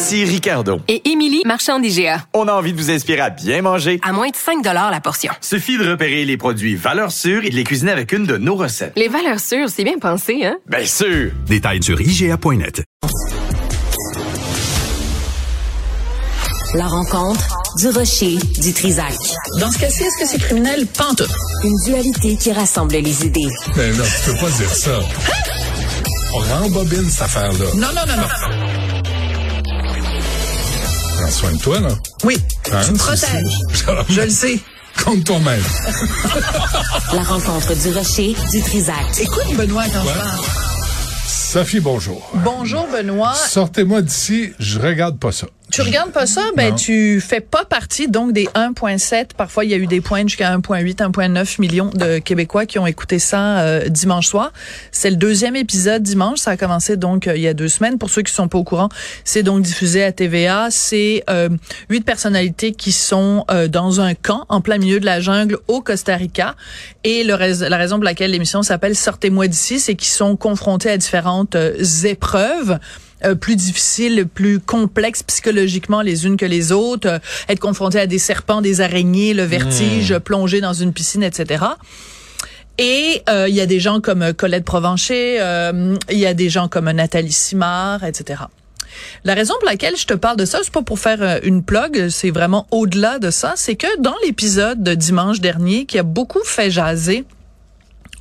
Ici Ricardo. Et Émilie, marchand d'IGA. On a envie de vous inspirer à bien manger. À moins de 5 la portion. Suffit de repérer les produits valeurs sûres et de les cuisiner avec une de nos recettes. Les valeurs sûres, c'est bien pensé, hein? Bien sûr! Détails sur IGA.net. La rencontre du rocher du Trisac. Dans ce cas-ci, est-ce que c'est criminel? Pantoute. Une dualité qui rassemble les idées. Mais non, tu peux pas dire ça. On rembobine cette affaire-là. Non, non, non, non. Prends soin de toi, là. Oui, Hein, tu me protèges. Je le sais. Compte toi-même. La rencontre du rocher du Trisac. Écoute, Benoît, quand je parle. Sophie, bonjour. Bonjour, Benoît. Sortez-moi d'ici, je regarde pas ça. Tu regardes pas ça, ben Non. tu fais pas partie donc des 1.7. Parfois, il y a eu des points jusqu'à 1.8, 1.9 millions de Québécois qui ont écouté ça euh, dimanche soir. C'est le deuxième épisode dimanche. Ça a commencé donc euh, il y a deux semaines. Pour ceux qui sont pas au courant, c'est donc diffusé à TVA. C'est euh, huit personnalités qui sont euh, dans un camp en plein milieu de la jungle au Costa Rica. Et le rais- la raison pour laquelle l'émission s'appelle Sortez-moi d'ici, c'est qu'ils sont confrontés à différentes euh, épreuves euh, plus difficiles, plus complexes psychologiquement les unes que les autres, euh, être confronté à des serpents, des araignées, le vertige, plonger dans une piscine, etc. Et euh, il y a des gens comme euh, Colette Provencher, euh, il y a des gens comme Nathalie Simard, etc. La raison pour laquelle je te parle de ça, c'est pas pour faire une plug, c'est vraiment au-delà de ça, c'est que dans l'épisode de dimanche dernier qui a beaucoup fait jaser,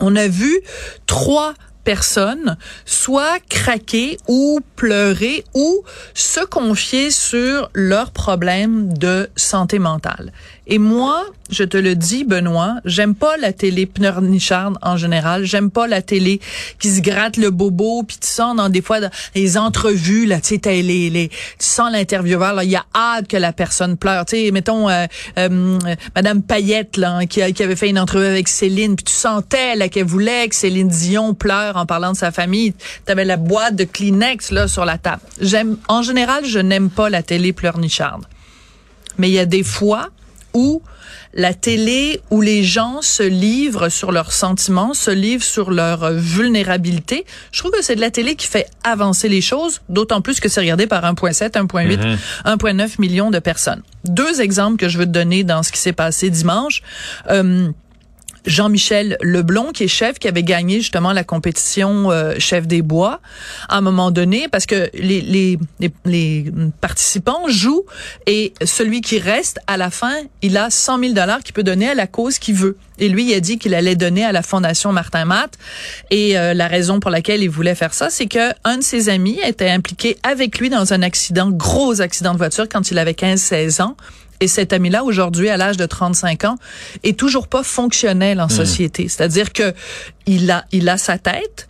on a vu trois personnes soit craquer ou pleurer ou se confier sur leurs problèmes de santé mentale. Et moi, je te le dis, Benoît, j'aime pas la télé pleurnicharde en général. J'aime pas la télé qui se gratte le bobo, puis tu sens dans des fois les entrevues là, tu sais, tu sens l'intervieweur là, il y a hâte que la personne pleure. Tu sais, mettons euh, euh, Madame Payette là, qui, qui avait fait une entrevue avec Céline, puis tu sentais là qu'elle voulait que Céline Dion pleure en parlant de sa famille. T'avais la boîte de Kleenex là sur la table. J'aime, en général, je n'aime pas la télé pleurnicharde. Mais il y a des fois où la télé, où les gens se livrent sur leurs sentiments, se livrent sur leur vulnérabilité. Je trouve que c'est de la télé qui fait avancer les choses, d'autant plus que c'est regardé par 1,7, 1,8, 1,9 millions de personnes. Deux exemples que je veux te donner dans ce qui s'est passé dimanche. Euh, Jean-Michel Leblon, qui est chef, qui avait gagné justement la compétition euh, chef des bois, à un moment donné, parce que les, les, les, les participants jouent et celui qui reste, à la fin, il a 100 000 dollars qu'il peut donner à la cause qu'il veut. Et lui, il a dit qu'il allait donner à la Fondation Martin Matt. Et euh, la raison pour laquelle il voulait faire ça, c'est que un de ses amis était impliqué avec lui dans un accident, gros accident de voiture, quand il avait 15-16 ans. Et cet ami-là, aujourd'hui, à l'âge de 35 ans, est toujours pas fonctionnel en société. C'est-à-dire que il a, il a sa tête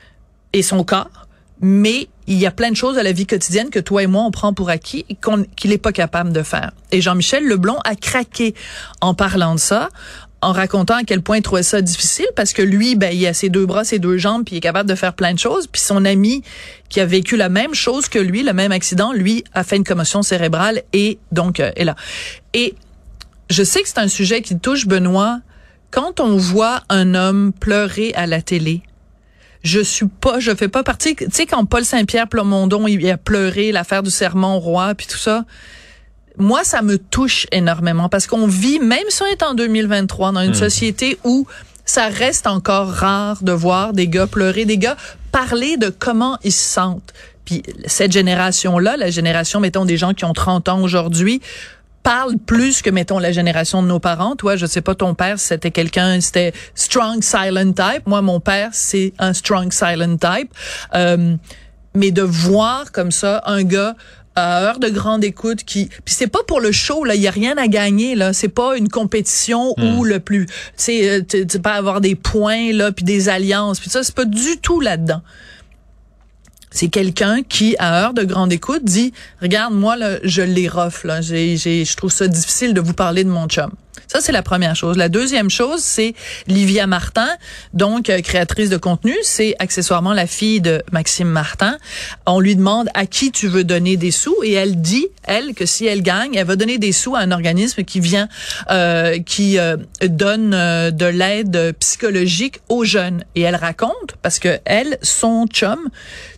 et son corps, mais il y a plein de choses à la vie quotidienne que toi et moi, on prend pour acquis et qu'on- qu'il est pas capable de faire. Et Jean-Michel Leblon a craqué en parlant de ça, en racontant à quel point il trouvait ça difficile parce que lui, ben, il a ses deux bras, ses deux jambes, puis il est capable de faire plein de choses. Puis son ami qui a vécu la même chose que lui, le même accident, lui a fait une commotion cérébrale et donc euh, est là. Et je sais que c'est un sujet qui touche Benoît. Quand on voit un homme pleurer à la télé, je suis pas, je fais pas partie. Tu sais quand Paul Saint-Pierre Plamondon il a pleuré l'affaire du serment au roi puis tout ça. Moi, ça me touche énormément parce qu'on vit, même si on est en 2023, dans une société où ça reste encore rare de voir des gars pleurer, des gars parler de comment ils se sentent. Puis cette génération-là, la génération, mettons, des gens qui ont 30 ans aujourd'hui, parle plus que mettons la génération de nos parents. Toi, je sais pas ton père, c'était quelqu'un, c'était strong silent type. Moi, mon père, c'est un strong silent type. Euh, mais de voir comme ça un gars à heure de grande écoute qui puis c'est pas pour le show là il y a rien à gagner là c'est pas une compétition où le plus tu sais euh, peux avoir des points là puis des alliances puis ça c'est pas du tout là-dedans C'est quelqu'un qui, à heure de grande écoute, dit, regarde, moi, là, je les rough, là. J'ai, j'ai, je trouve ça difficile de vous parler de mon chum. Ça, c'est la première chose. La deuxième chose, c'est Livia Martin, donc euh, créatrice de contenu. C'est accessoirement la fille de Maxime Martin. On lui demande à qui tu veux donner des sous et elle dit, elle, que si elle gagne, elle va donner des sous à un organisme qui vient, euh, qui euh, donne euh, de l'aide psychologique aux jeunes. Et elle raconte, parce que elle, son chum,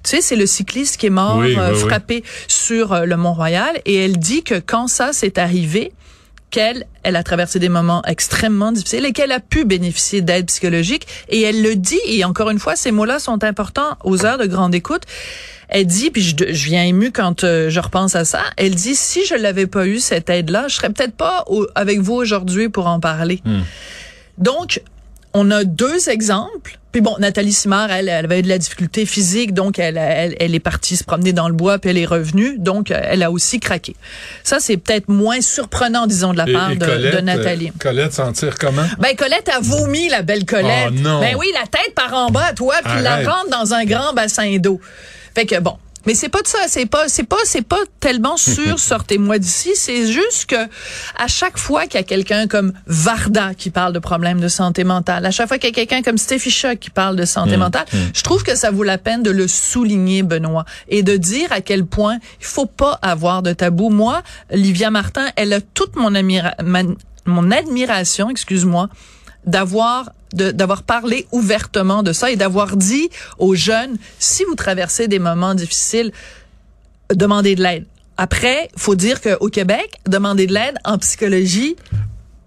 tu sais, c'est le cycliste qui est mort Oui, euh, oui. frappé sur le Mont-Royal. Et elle dit que quand ça s'est arrivé, qu'elle, elle a traversé des moments extrêmement difficiles et qu'elle a pu bénéficier d'aide psychologique. Et elle le dit, et encore une fois, ces mots-là sont importants aux heures de grande écoute. Elle dit, puis je, je viens émue quand euh, je repense à ça, elle dit, si je l'avais pas eu, cette aide-là, je serais peut-être pas au- avec vous aujourd'hui pour en parler. Donc, on a deux exemples. Puis bon, Nathalie Simard, elle, elle avait de la difficulté physique, donc elle, elle, elle est partie se promener dans le bois, puis elle est revenue, donc euh, elle a aussi craqué. Ça, c'est peut-être moins surprenant, disons, de la part et de, Colette, de Nathalie. euh, Colette s'en tire comment? Ben Colette a vomi la belle Colette. Oh, non. Ben oui, la tête par en bas, toi, puis la rentre dans un grand bassin d'eau. Fait que bon. Mais c'est pas de ça, c'est pas c'est pas c'est pas tellement sûr sortez-moi d'ici, c'est juste que à chaque fois qu'il y a quelqu'un comme Varda qui parle de problèmes de santé mentale, à chaque fois qu'il y a quelqu'un comme Steffi Choc qui parle de santé mentale, je trouve que ça vaut la peine de le souligner Benoît et de dire à quel point il faut pas avoir de tabou. Moi, Livia Martin, elle a toute mon admiration, excuse-moi, d'avoir parlé ouvertement de ça et d'avoir dit aux jeunes si vous traversez des moments difficiles demandez de l'aide. Après, faut dire qu'au Québec, demander de l'aide en psychologie,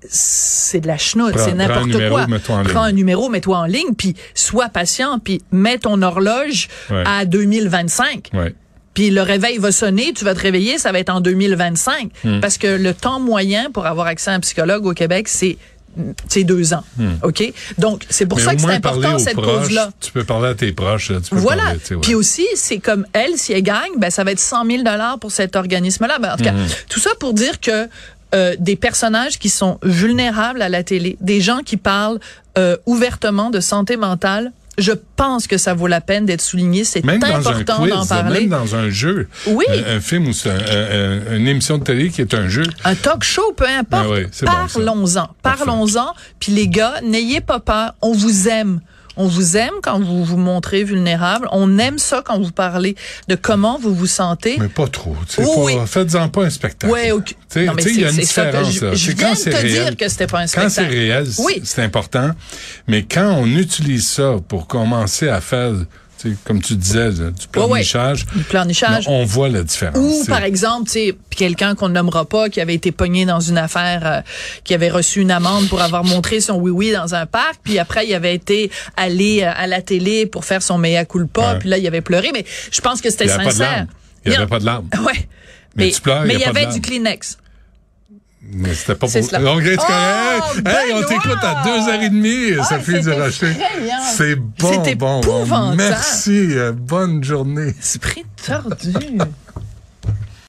c'est de la chenoute, c'est n'importe quoi. Prends un numéro, mets-toi en ligne, puis sois patient, puis mets ton horloge Ouais. à 2025. Ouais. Puis le réveil va sonner, tu vas te réveiller, ça va être en 2025. Hmm. Parce que le temps moyen pour avoir accès à un psychologue au Québec, c'est c'est deux ans. OK? Donc, c'est pour Hmm. Mais ça que c'est important, cette cause-là. Tu peux parler à tes proches. Tu peux Voilà. parler, ouais. Puis aussi, c'est comme elle, si elle gagne, ben ça va être 100 000 dollars pour cet organisme-là. Ben, en tout cas, Mhm. tout ça pour dire que euh, des personnages qui sont vulnérables à la télé, des gens qui parlent euh, ouvertement de santé mentale, je pense que ça vaut la peine d'être souligné. C'est important d'en parler. même dans un jeu. Oui. Un, un film ou un- un- un- une émission de télé qui est un jeu. Un talk show, peu importe. Ah bon. Parlons-en. Parlons-en. Puis les gars, n'ayez pas peur. On vous aime. On vous aime quand vous vous montrez vulnérable. On aime ça quand vous parlez de comment vous vous sentez. Mais pas trop. Oh oui. Faites-en pas un spectacle. Ouais, ok. Tu sais, Non, mais tu sais, il y a une ça différence. je- je viens de te réel. dire que c'était pas un Quand c'est spectacle. réel, Oui. c'est- important. Mais quand on utilise ça pour commencer à faire, comme tu disais, du pleurnichage, Du pleurnichage. on voit la différence. Ou, par exemple, quelqu'un qu'on nommera pas, qui avait été pogné dans une affaire, euh, qui avait reçu une amende pour avoir montré son oui-oui dans un parc, puis après, il avait été allé euh, à la télé pour faire son mea culpa, Ouais. puis là, il avait pleuré, mais je pense que c'était sincère. Il y avait pas de larmes. Ouais. Mais Mais, tu pleures, mais il y avait du. Kleenex. Mais c'était pas C'est pour. cela. Donc, est-ce Oh, correct? Hey, on t'écoute à deux heures et demie, Ah, Sophie c'est Durocher. C'est bon, C'est bon, bon. Merci. euh, Bonne journée. Esprit tordu.